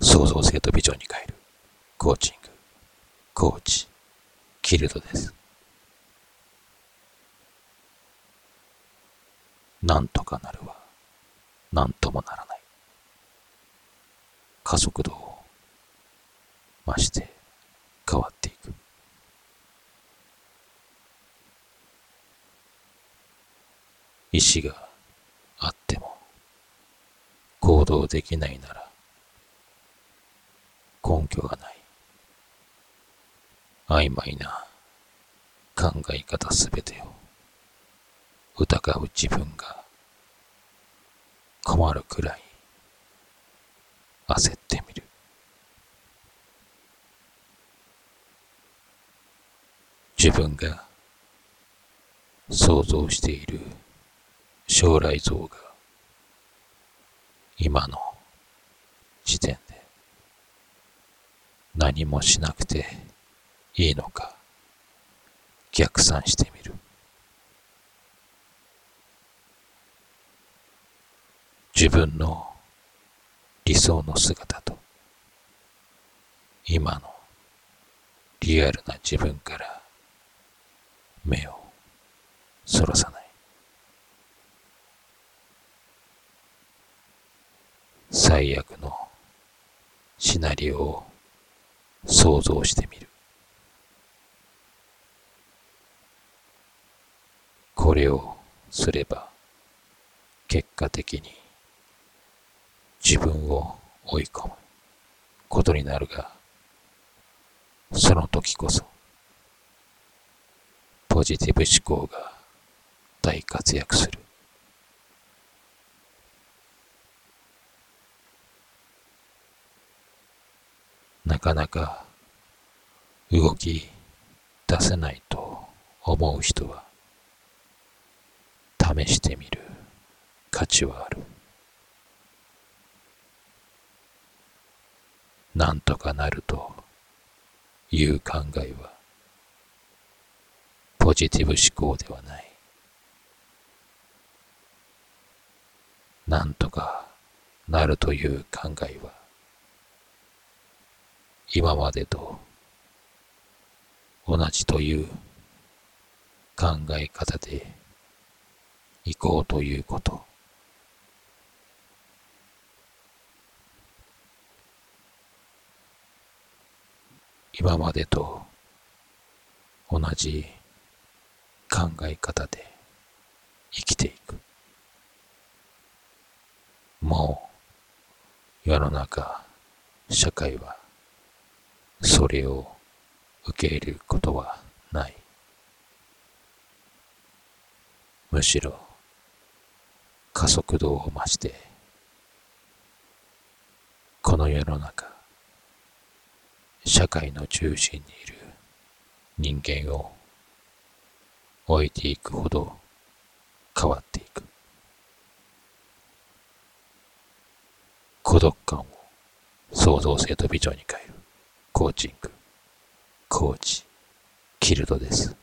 創造性とビジョンに変えるコーチング、コーチ、キルドです。なんとかなるは、なんともならない。加速度を増して変わっていく。意志があっても行動できないなら根拠がない。曖昧な考え方すべてを疑う自分が困るくらい焦ってみる。自分が想像している将来像が今の時点で何もしなくていいのか逆算してみる。自分の理想の姿と今のリアルな自分から目をそらさない。最悪のシナリオを想像してみる。これをすれば結果的に自分を追い込むことになるが、その時こそポジティブ思考が大活躍する。なかなか動き出せないと思う人は試してみる価値はある。なんとかなるという考えはポジティブ思考ではない。なんとかなるという考えは今までと同じという考え方で行こうということ。今までと同じ考え方で生きていく。もう世の中、社会はそれを受け入れることはない。むしろ加速度を増してこの世の中社会の中心にいる人間を置いていくほど変わっていく孤独感を創造性とビジョンに変えるコーチング、コーチ、キルドです。